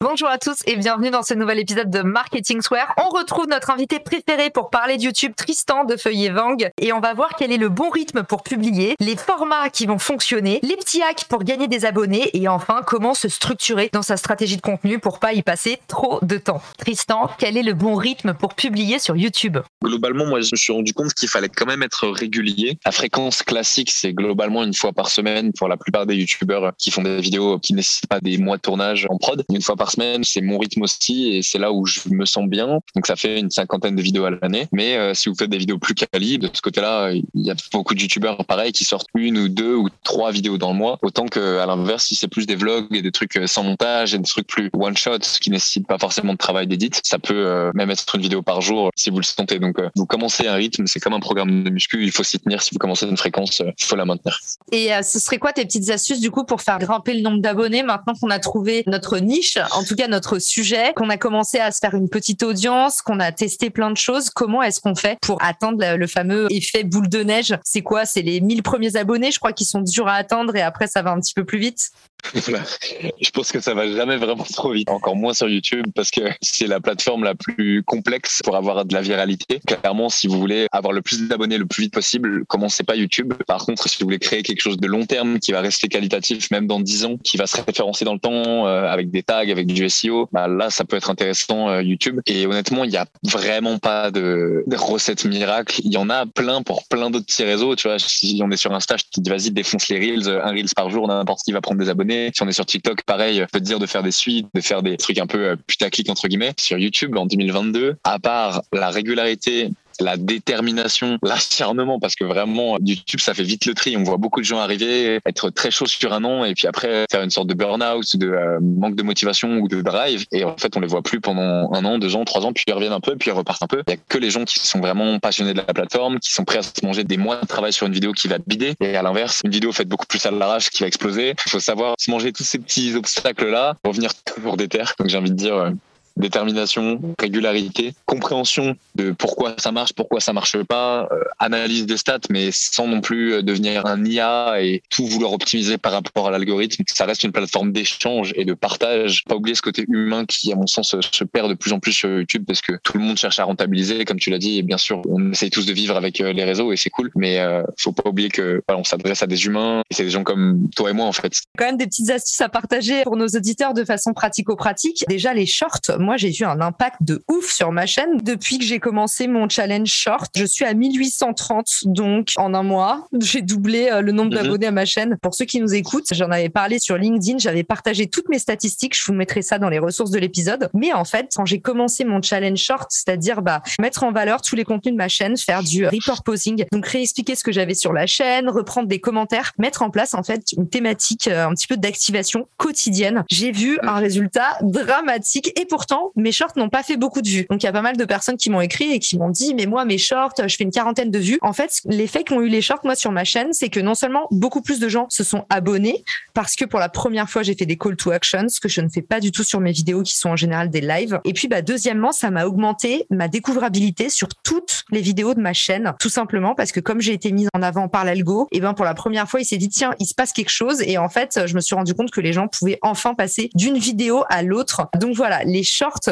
Bonjour à tous et bienvenue dans ce nouvel épisode de Marketing Square. On retrouve notre invité préféré pour parler de YouTube, Tristan de Feuillet Vang, et on va voir quel est le bon rythme pour publier, les formats qui vont fonctionner, les petits hacks pour gagner des abonnés et enfin comment se structurer dans sa stratégie de contenu pour pas y passer trop de temps. Tristan, quel est le bon rythme pour publier sur YouTube? Globalement, moi, je me suis rendu compte qu'il fallait quand même être régulier. La fréquence classique, c'est globalement une fois par semaine pour la plupart des YouTubeurs qui font des vidéos qui nécessitent pas des mois de tournage en prod. Une fois par semaine, c'est mon rythme aussi et c'est là où je me sens bien. Donc ça fait une cinquantaine de vidéos à l'année. Mais euh, si vous faites des vidéos plus quali, de ce côté-là, il y a beaucoup de youtubeurs pareil qui sortent une ou deux ou trois vidéos dans le mois. Autant que à l'inverse, si c'est plus des vlogs et des trucs euh, sans montage et des trucs plus one shot qui nécessitent pas forcément de travail d'édit, ça peut euh, même être une vidéo par jour si vous le sentez. Donc vous commencez un rythme, c'est comme un programme de muscu, il faut s'y tenir. Si vous commencez une fréquence, il faut la maintenir. Et ce serait quoi tes petites astuces du coup pour faire grimper le nombre d'abonnés maintenant qu'on a trouvé notre niche, en tout cas notre sujet, qu'on a commencé à se faire une petite audience, qu'on a testé plein de choses. Comment est-ce qu'on fait pour atteindre le fameux effet boule de neige? C'est quoi? C'est les 1000 premiers abonnés, je crois, qui sont durs à atteindre et après ça va un petit peu plus vite je pense que ça va jamais vraiment trop vite, encore moins sur YouTube parce que c'est la plateforme la plus complexe pour avoir de la viralité. Clairement, si vous voulez avoir le plus d'abonnés le plus vite possible, commencez pas YouTube. Par contre, si vous voulez créer quelque chose de long terme qui va rester qualitatif même dans 10 ans, qui va se référencer dans le temps euh, avec des tags, avec du SEO, bah là, ça peut être intéressant euh, YouTube. Et honnêtement, il y a vraiment pas de, de recette miracle. Il y en a plein pour plein d'autres petits réseaux. Tu vois, si on est sur Insta, je te dis vas-y, défonce les reels, un reels par jour, n'importe qui va prendre des abonnés si on est sur TikTok, pareil, peut dire de faire des suites, de faire des trucs un peu euh, putaclic entre guillemets. Sur YouTube, en 2022, à part la régularité la détermination, l'acharnement, parce que vraiment, YouTube, ça fait vite le tri. On voit beaucoup de gens arriver, être très chaud sur un an, et puis après faire une sorte de burn-out, de euh, manque de motivation ou de drive. Et en fait, on les voit plus pendant un an, deux ans, trois ans, puis ils reviennent un peu, puis ils repartent un peu. Il y a que les gens qui sont vraiment passionnés de la plateforme, qui sont prêts à se manger des mois de travail sur une vidéo qui va bider. Et à l'inverse, une vidéo faite beaucoup plus à l'arrache qui va exploser. Il faut savoir se manger tous ces petits obstacles-là, revenir toujours des terres. Donc j'ai envie de dire, euh, détermination, régularité, compréhension de pourquoi ça marche, pourquoi ça marche pas, euh, analyse des stats, mais sans non plus euh, devenir un IA et tout vouloir optimiser par rapport à l'algorithme. Ça reste une plateforme d'échange et de partage. Pas oublier ce côté humain qui, à mon sens, se perd de plus en plus sur YouTube parce que tout le monde cherche à rentabiliser, comme tu l'as dit. Et bien sûr, on essaye tous de vivre avec euh, les réseaux et c'est cool, mais euh, faut pas oublier que voilà, on s'adresse à des humains et c'est des gens comme toi et moi en fait. Quand même des petites astuces à partager pour nos auditeurs de façon pratico-pratique. Déjà les shorts, moi j'ai eu un impact de ouf sur ma chaîne depuis que j'ai commencé mon challenge short. Je suis à 1830 donc en un mois, j'ai doublé euh, le nombre mhm. d'abonnés à ma chaîne. Pour ceux qui nous écoutent, j'en avais parlé sur LinkedIn, j'avais partagé toutes mes statistiques, je vous mettrai ça dans les ressources de l'épisode. Mais en fait, quand j'ai commencé mon challenge short, c'est-à-dire bah, mettre en valeur tous les contenus de ma chaîne, faire du posing, donc réexpliquer ce que j'avais sur la chaîne, reprendre des commentaires, mettre en place en fait une thématique euh, un petit peu d'activation quotidienne. J'ai vu un résultat dramatique et pourtant mes shorts n'ont pas fait beaucoup de vues. Donc il y a pas mal de personnes qui m'ont écrit et qui m'ont dit mais moi mes shorts, je fais une quarantaine de vues. En fait, l'effet qu'ont eu les shorts moi sur ma chaîne, c'est que non seulement beaucoup plus de gens se sont abonnés parce que pour la première fois j'ai fait des call to action, ce que je ne fais pas du tout sur mes vidéos qui sont en général des lives. Et puis bah deuxièmement, ça m'a augmenté ma découvrabilité sur toutes les vidéos de ma chaîne, tout simplement parce que comme j'ai été mise en avant par l'algo, et ben pour la première fois il s'est dit tiens il se passe quelque chose et en fait je me suis rendu compte que les gens pouvaient enfin passer d'une vidéo à l'autre. Donc voilà, les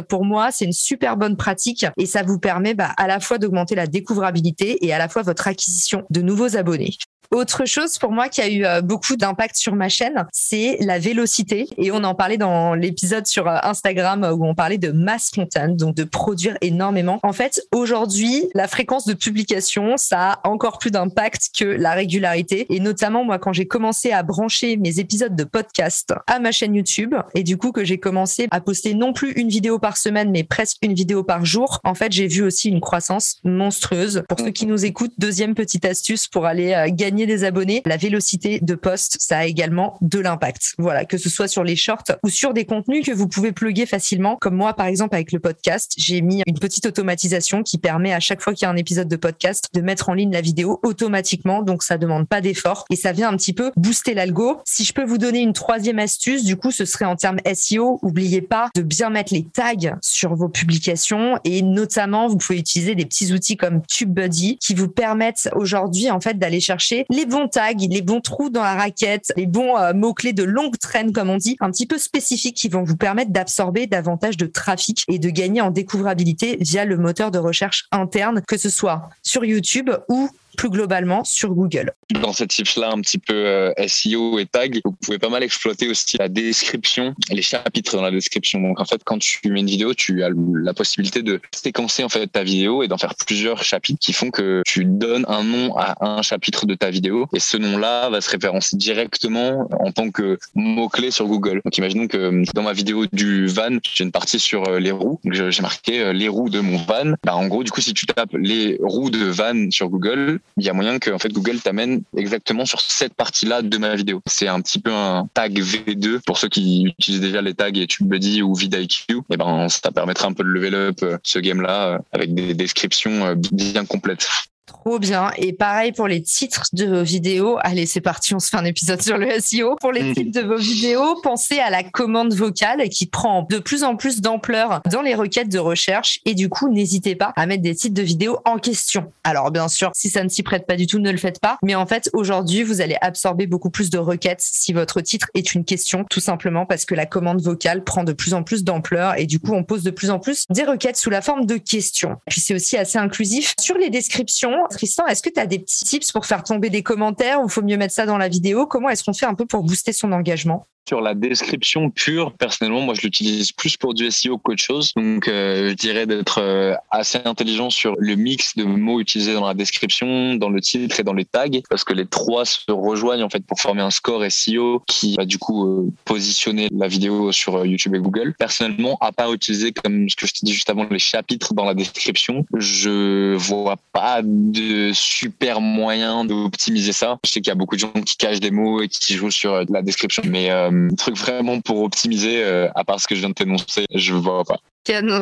pour moi, c'est une super bonne pratique et ça vous permet bah, à la fois d'augmenter la découvrabilité et à la fois votre acquisition de nouveaux abonnés. Autre chose pour moi qui a eu euh, beaucoup d'impact sur ma chaîne, c'est la vélocité. Et on en parlait dans l'épisode sur euh, Instagram où on parlait de mass content, donc de produire énormément. En fait, aujourd'hui, la fréquence de publication, ça a encore plus d'impact que la régularité. Et notamment, moi, quand j'ai commencé à brancher mes épisodes de podcast à ma chaîne YouTube, et du coup que j'ai commencé à poster non plus une vidéo par semaine, mais presque une vidéo par jour, en fait, j'ai vu aussi une croissance monstrueuse. Pour ceux qui nous écoutent, deuxième petite astuce pour aller euh, des abonnés, la vélocité de poste, ça a également de l'impact. Voilà, que ce soit sur les shorts ou sur des contenus que vous pouvez plugger facilement. Comme moi, par exemple, avec le podcast, j'ai mis une petite automatisation qui permet à chaque fois qu'il y a un épisode de podcast de mettre en ligne la vidéo automatiquement. Donc, ça demande pas d'effort et ça vient un petit peu booster l'algo. Si je peux vous donner une troisième astuce, du coup, ce serait en termes SEO. Oubliez pas de bien mettre les tags sur vos publications et notamment, vous pouvez utiliser des petits outils comme TubeBuddy qui vous permettent aujourd'hui, en fait, d'aller chercher les bons tags, les bons trous dans la raquette, les bons euh, mots-clés de longue traîne, comme on dit, un petit peu spécifiques qui vont vous permettre d'absorber davantage de trafic et de gagner en découvrabilité via le moteur de recherche interne, que ce soit sur YouTube ou plus globalement sur Google. Dans cette tips-là, un petit peu euh, SEO et tag, vous pouvez pas mal exploiter aussi la description, les chapitres dans la description. Donc en fait, quand tu mets une vidéo, tu as la possibilité de séquencer en fait ta vidéo et d'en faire plusieurs chapitres qui font que tu donnes un nom à un chapitre de ta vidéo et ce nom-là va se référencer directement en tant que mot-clé sur Google. Donc imaginons que dans ma vidéo du van, j'ai une partie sur euh, les roues. J'ai marqué euh, les roues de mon van. Bah, en gros, du coup, si tu tapes les roues de van sur Google, il y a moyen que en fait Google t'amène exactement sur cette partie-là de ma vidéo. C'est un petit peu un tag V2 pour ceux qui utilisent déjà les tags TubeBuddy ou vidIQ. Et eh ben ça permettra un peu de level up euh, ce game-là euh, avec des descriptions euh, bien complètes. Trop bien. Et pareil pour les titres de vos vidéos. Allez, c'est parti, on se fait un épisode sur le SEO. Pour les mm. titres de vos vidéos, pensez à la commande vocale qui prend de plus en plus d'ampleur dans les requêtes de recherche. Et du coup, n'hésitez pas à mettre des titres de vidéos en question. Alors, bien sûr, si ça ne s'y prête pas du tout, ne le faites pas. Mais en fait, aujourd'hui, vous allez absorber beaucoup plus de requêtes si votre titre est une question, tout simplement parce que la commande vocale prend de plus en plus d'ampleur et du coup, on pose de plus en plus des requêtes sous la forme de questions. Puis c'est aussi assez inclusif. Sur les descriptions, Tristan, est-ce que tu as des petits tips pour faire tomber des commentaires ou faut mieux mettre ça dans la vidéo? Comment est-ce qu'on fait un peu pour booster son engagement? Sur la description pure, personnellement, moi, je l'utilise plus pour du SEO qu'autre chose. Donc, euh, je dirais d'être euh, assez intelligent sur le mix de mots utilisés dans la description, dans le titre et dans les tags, parce que les trois se rejoignent en fait pour former un score SEO qui va du coup euh, positionner la vidéo sur YouTube et Google. Personnellement, à part utiliser, comme ce que je t'ai dit juste avant, les chapitres dans la description, je vois pas de super moyen d'optimiser ça. Je sais qu'il y a beaucoup de gens qui cachent des mots et qui jouent sur la description, mais euh, truc vraiment pour optimiser, euh, à part ce que je viens de t'énoncer, je vois pas.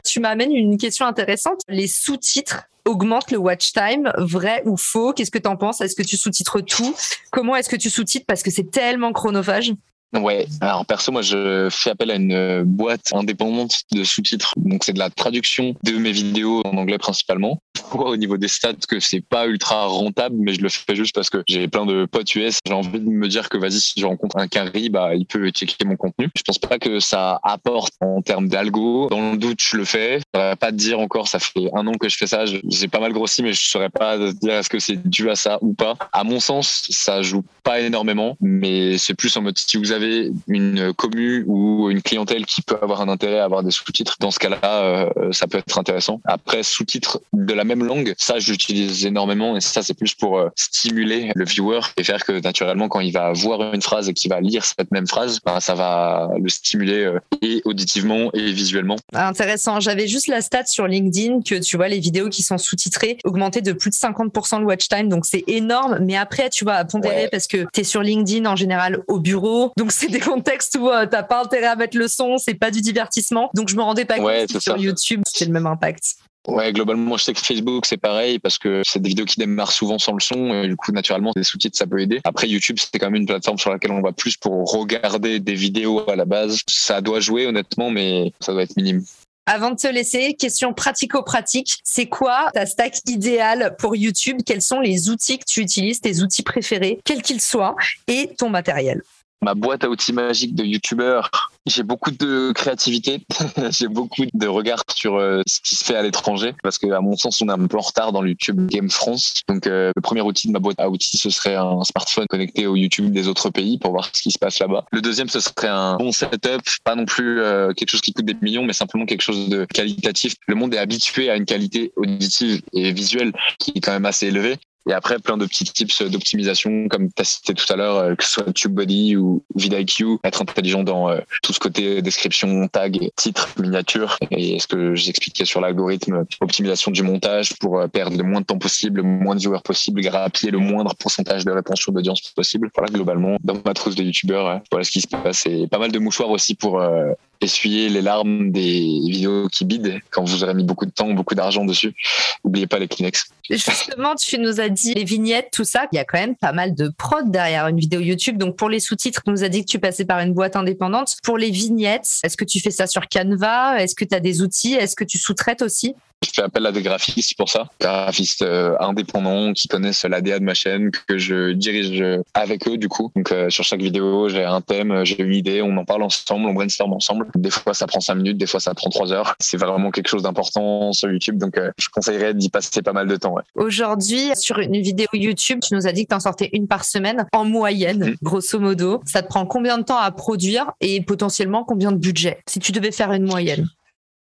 Tu m'amènes une question intéressante. Les sous-titres augmentent le watch time, vrai ou faux? Qu'est-ce que tu en penses? Est-ce que tu sous-titres tout? Comment est-ce que tu sous-titres? Parce que c'est tellement chronophage. Ouais, alors perso, moi je fais appel à une boîte indépendante de sous-titres. Donc c'est de la traduction de mes vidéos en anglais principalement. Pourquoi au niveau des stats que c'est pas ultra rentable, mais je le fais juste parce que j'ai plein de potes US. J'ai envie de me dire que vas-y, si je rencontre un carry, bah il peut checker mon contenu. Je pense pas que ça apporte en termes d'algo. Dans le doute, je le fais. Je saurais pas te dire encore, ça fait un an que je fais ça. J'ai pas mal grossi, mais je saurais pas dire est-ce que c'est dû à ça ou pas. À mon sens, ça joue pas énormément, mais c'est plus en mode si vous avez une commu ou une clientèle qui peut avoir un intérêt à avoir des sous-titres, dans ce cas-là, euh, ça peut être intéressant. Après, sous-titres de la même langue, ça, j'utilise énormément et ça, c'est plus pour euh, stimuler le viewer et faire que naturellement, quand il va voir une phrase et qu'il va lire cette même phrase, ben, ça va le stimuler euh, et auditivement et visuellement. Intéressant. J'avais juste la stat sur LinkedIn que tu vois les vidéos qui sont sous-titrées augmenter de plus de 50% le watch time. Donc c'est énorme. Mais après, tu vas pondérer parce que tu es sur LinkedIn en général au bureau. Donc c'est des contextes où euh, t'as pas intérêt à mettre le son, c'est pas du divertissement. Donc je me rendais pas compte que sur YouTube c'était le même impact. Ouais, globalement, je sais que Facebook, c'est pareil parce que c'est des vidéos qui démarrent souvent sans le son et du coup, naturellement, des sous-titres, ça peut aider. Après, YouTube, c'est quand même une plateforme sur laquelle on va plus pour regarder des vidéos à la base. Ça doit jouer, honnêtement, mais ça doit être minime. Avant de te laisser, question pratico-pratique. C'est quoi ta stack idéale pour YouTube? Quels sont les outils que tu utilises, tes outils préférés, quels qu'ils soient, et ton matériel? Ma boîte à outils magique de youtubeur, j'ai beaucoup de créativité, j'ai beaucoup de regard sur euh, ce qui se fait à l'étranger, parce que à mon sens, on est un peu en retard dans le YouTube Game France. Donc, euh, le premier outil de ma boîte à outils, ce serait un smartphone connecté au YouTube des autres pays pour voir ce qui se passe là-bas. Le deuxième, ce serait un bon setup, pas non plus euh, quelque chose qui coûte des millions, mais simplement quelque chose de qualitatif. Le monde est habitué à une qualité auditive et visuelle qui est quand même assez élevée. Et après, plein de petits tips d'optimisation, comme tu as cité tout à l'heure, euh, que ce soit TubeBuddy ou vidIQ, être intelligent dans euh, tout ce côté description, tag, titre, miniature. Et ce que j'expliquais sur l'algorithme, optimisation du montage pour euh, perdre le moins de temps possible, le moins de viewers possible, grappiller le moindre pourcentage de rétention d'audience possible. Voilà, globalement, dans ma trousse de youtubeurs, voilà ce qui se passe. Et pas mal de mouchoirs aussi pour essuyer les larmes des vidéos qui bident quand vous aurez mis beaucoup de temps, beaucoup d'argent dessus. N'oubliez pas les Kleenex. Justement, tu nous as dit les vignettes, tout ça. Il y a quand même pas mal de prod derrière une vidéo YouTube. Donc pour les sous-titres, tu nous as dit que tu passais par une boîte indépendante. Pour les vignettes, est-ce que tu fais ça sur Canva? Est-ce que tu as des outils? Est-ce que tu sous-traites aussi? Je fais appel à des graphistes pour ça, graphistes euh, indépendants qui connaissent l'ADA de ma chaîne, que je dirige avec eux du coup. Donc euh, sur chaque vidéo, j'ai un thème, j'ai une idée, on en parle ensemble, on brainstorm ensemble. Des fois ça prend cinq minutes, des fois ça prend trois heures. C'est vraiment quelque chose d'important sur YouTube, donc euh, je conseillerais d'y passer pas mal de temps. Aujourd'hui, sur une vidéo YouTube, tu nous as dit que tu en sortais une par semaine en moyenne, mm. grosso modo. Ça te prend combien de temps à produire et potentiellement combien de budget si tu devais faire une moyenne?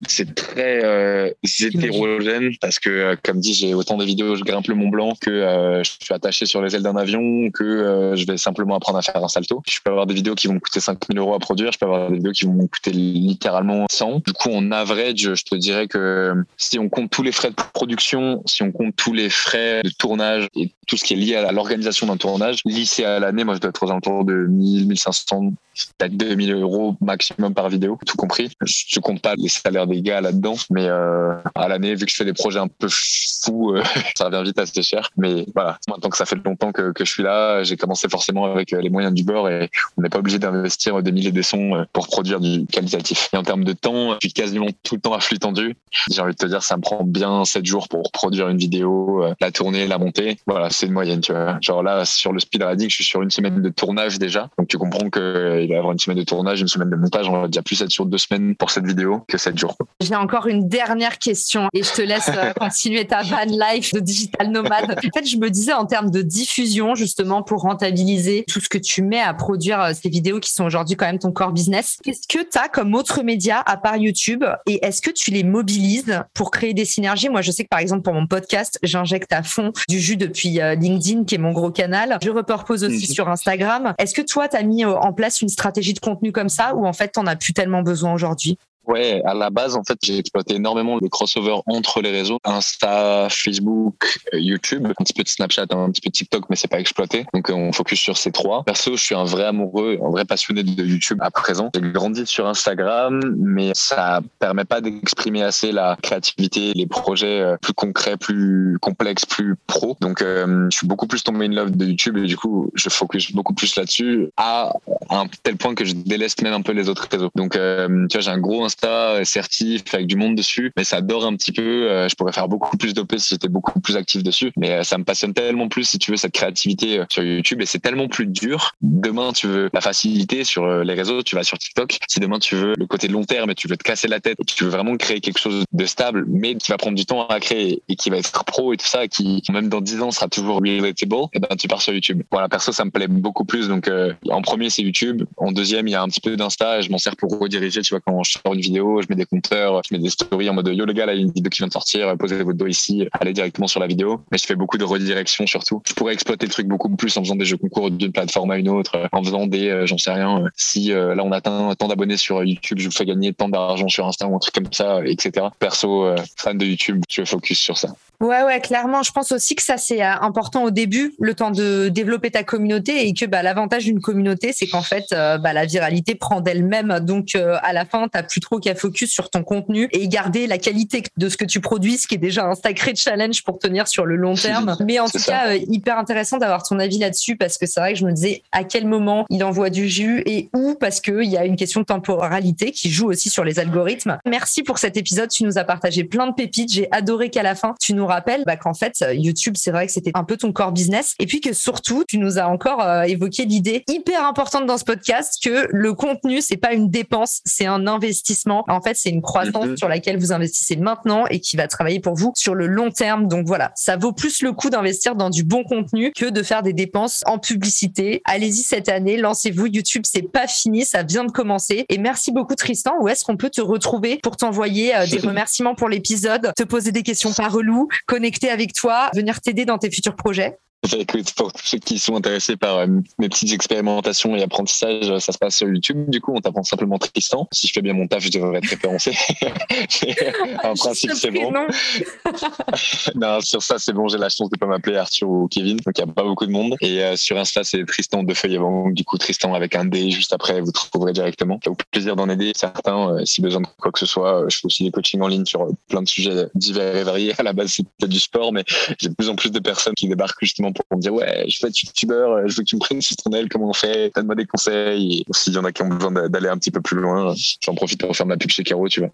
C'est très euh, hétérogène parce que, euh, comme dit, j'ai autant de vidéos, je grimpe le Mont Blanc que euh, je suis attaché sur les ailes d'un avion, que je vais simplement apprendre à faire un salto. Je peux avoir des vidéos qui vont me coûter 5000 euros à produire, je peux avoir des vidéos qui vont me coûter littéralement 100. Du coup, en average, je te dirais que si on compte tous les frais de production, si on compte tous les frais de tournage et tout ce qui est lié à l'organisation d'un tournage, lycée à l'année, moi, je dois être aux alentours de 1000, 1500, peut-être 2000 euros maximum par vidéo, tout compris. Je compte pas les salaires gars là-dedans, mais euh, à l'année, vu que je fais des projets un peu fous, euh, ça revient vite assez cher. Mais voilà, maintenant que ça fait longtemps que, je suis là, j'ai commencé forcément avec euh, les moyens du bord et on n'est pas obligé d'investir des milliers de sons pour produire du qualitatif. Et en termes de temps, je suis quasiment tout le temps à flux tendu. J'ai envie de te dire, ça me prend bien 7 jours pour produire une vidéo, la tourner, la monter. Voilà, c'est une moyenne, tu vois. Genre là, sur le speed riding, je suis sur une semaine de tournage déjà. Donc tu comprends qu'il va y avoir une semaine de tournage, une semaine de montage. On va déjà plus être sur deux semaines pour cette vidéo que 7 jours. J'ai encore une dernière question et je te laisse euh, continuer ta van life de digital nomade. En fait, je me disais en termes de diffusion, justement, pour rentabiliser tout ce que tu mets à produire euh, ces vidéos qui sont aujourd'hui quand même ton core business, qu'est-ce que tu as comme autre média à part YouTube et est-ce que tu les mobilises pour créer des synergies? Moi, je sais que par exemple, pour mon podcast, j'injecte à fond du jus depuis euh, LinkedIn, qui est mon gros canal. Je repose aussi mhm. sur Instagram. Est-ce que toi, tu as mis en place une stratégie de contenu comme ça ou en fait, tu n'en as plus tellement besoin aujourd'hui? Ouais, à la base, en fait, j'ai exploité énormément le crossover entre les réseaux Insta, Facebook, euh, YouTube, un petit peu de Snapchat, un petit peu de TikTok, mais c'est pas exploité. Donc, euh, on focus sur ces trois. Perso, je suis un vrai amoureux, un vrai passionné de YouTube à présent. J'ai grandi sur Instagram, mais ça permet pas d'exprimer assez la créativité, les projets euh, plus concrets, plus complexes, plus pro. Donc, je suis beaucoup plus tombé in love de YouTube et du coup, je focus beaucoup plus là-dessus à un tel point que je délaisse même un peu les autres réseaux. Donc, tu vois, j'ai un gros Insta certif avec du monde dessus, mais ça dort un petit peu. Euh, je pourrais faire beaucoup plus d'OP si j'étais beaucoup plus actif dessus, mais euh, ça me passionne tellement plus si tu veux cette créativité euh, sur YouTube et c'est tellement plus dur. Demain, tu veux la facilité sur les réseaux, tu vas sur TikTok. Si demain tu veux le côté long terme et tu veux te casser la tête tu veux vraiment créer quelque chose de stable, mais qui va prendre du temps à créer et qui va être pro et tout ça, qui même dans 10 ans sera toujours relatable, et eh ben tu pars sur YouTube. Voilà, perso, ça me plaît beaucoup plus. Donc en premier, c'est YouTube. En deuxième, il y a un petit peu d'Insta je m'en sers pour rediriger. Tu vois, quand je sors une vidéo, je mets des compteurs, je mets des stories en mode yo le gars là, il y a une vidéo qui vient de sortir, posez votre dos ici, allez directement sur la vidéo. Mais je fais beaucoup de redirection surtout. Je pourrais exploiter le truc beaucoup plus en faisant des jeux concours d'une plateforme à une autre, en faisant des, euh, j'en sais rien, euh, si euh, là on atteint tant d'abonnés sur YouTube, je vous fais gagner tant d'argent sur Insta ou un truc comme ça, etc. Perso, fan de YouTube, je focus sur ça. Ouais, ouais, clairement. Je pense aussi que ça, c'est euh, important au début, le temps de développer ta communauté et que bah, l'avantage d'une communauté, c'est qu'en fait, euh, bah, la viralité prend d'elle-même. Donc, euh, à la fin, tu n'as plus trop qu'à focus sur ton contenu et garder la qualité de ce que tu produis, ce qui est déjà un sacré challenge pour tenir sur le long terme. Mais en tout cas, hyper intéressant d'avoir ton avis là-dessus parce que c'est vrai que je me disais à quel moment il envoie du jus et où? Parce qu'il y a une question de temporalité qui joue aussi sur les algorithmes. Merci pour cet épisode. Tu nous as partagé plein de pépites. J'ai adoré qu'à la fin, tu nous nous rappelles bah, qu'en fait, YouTube, c'est vrai que c'était un peu ton core business. Et puis que surtout, tu nous as encore euh, évoqué l'idée hyper importante dans ce podcast que le contenu, c'est pas une dépense, c'est un investissement. En fait, c'est une croissance mhm. sur laquelle vous investissez maintenant et qui va travailler pour vous sur le long terme. Donc voilà, ça vaut plus le coup d'investir dans du bon contenu que de faire des dépenses en publicité. Allez-y cette année, lancez-vous. YouTube, c'est pas fini, ça vient de commencer. Et merci beaucoup Tristan. Où est-ce qu'on peut te retrouver pour t'envoyer euh, des remerciements pour l'épisode, te poser des questions par relou, connecter avec toi, venir t'aider dans tes futurs projets? Écoute, pour tous ceux qui sont intéressés par euh, mes petites expérimentations et apprentissages, ça se passe sur YouTube. Du coup, on t'apprend simplement Tristan. Si je fais bien mon taf, je devrais être référencé. en principe, c'est bon. non, sur ça, c'est bon. J'ai la chance de pas m'appeler Arthur ou Kevin. Donc, il n'y a pas beaucoup de monde. Et euh, sur Insta, c'est Tristan de feuilles avant. Du coup, Tristan avec un D juste après, vous trouverez directement. Au plaisir d'en aider certains. Euh, si besoin de quoi que ce soit, je fais aussi des coachings en ligne sur plein de sujets divers et variés. À la base, c'était du sport, mais j'ai de plus en plus de personnes qui débarquent justement pour me dire ouais, je veux être youtubeur, euh, je veux que tu me prennes sur ton aile, comment on fait, donne-moi des conseils. S'il y en a qui ont besoin d'aller un petit peu plus loin, j'en profite pour faire ma pub chez Caro, tu vois.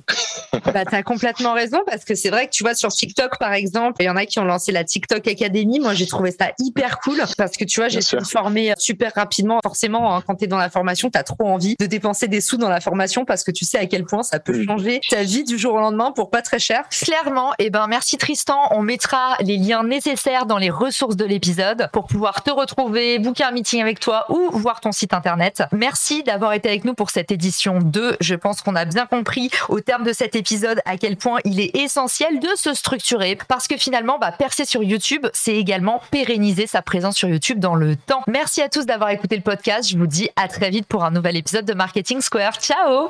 bah, t'as complètement raison parce que c'est vrai que tu vois sur TikTok par exemple, il y en a qui ont lancé la TikTok Academy. Moi, j'ai trouvé ça hyper cool parce que tu vois, j'ai pu me former super rapidement. Forcément, hein, quand tu es dans la formation, tu as trop envie de dépenser des sous dans la formation parce que tu sais à quel point ça peut changer ta vie du jour au lendemain pour pas très cher. Clairement, et eh ben merci Tristan, on mettra les liens nécessaires dans les ressources de l'épisode pour pouvoir te retrouver, booker un meeting avec toi ou voir ton site internet. Merci d'avoir été avec nous pour cette édition 2. Je pense qu'on a bien compris au terme de cet épisode à quel point il est essentiel de se structurer parce que finalement, bah, percer sur YouTube, c'est également pérenniser sa présence sur YouTube dans le temps. Merci à tous d'avoir écouté le podcast. Je vous dis à très vite pour un nouvel épisode de Marketing Square. Ciao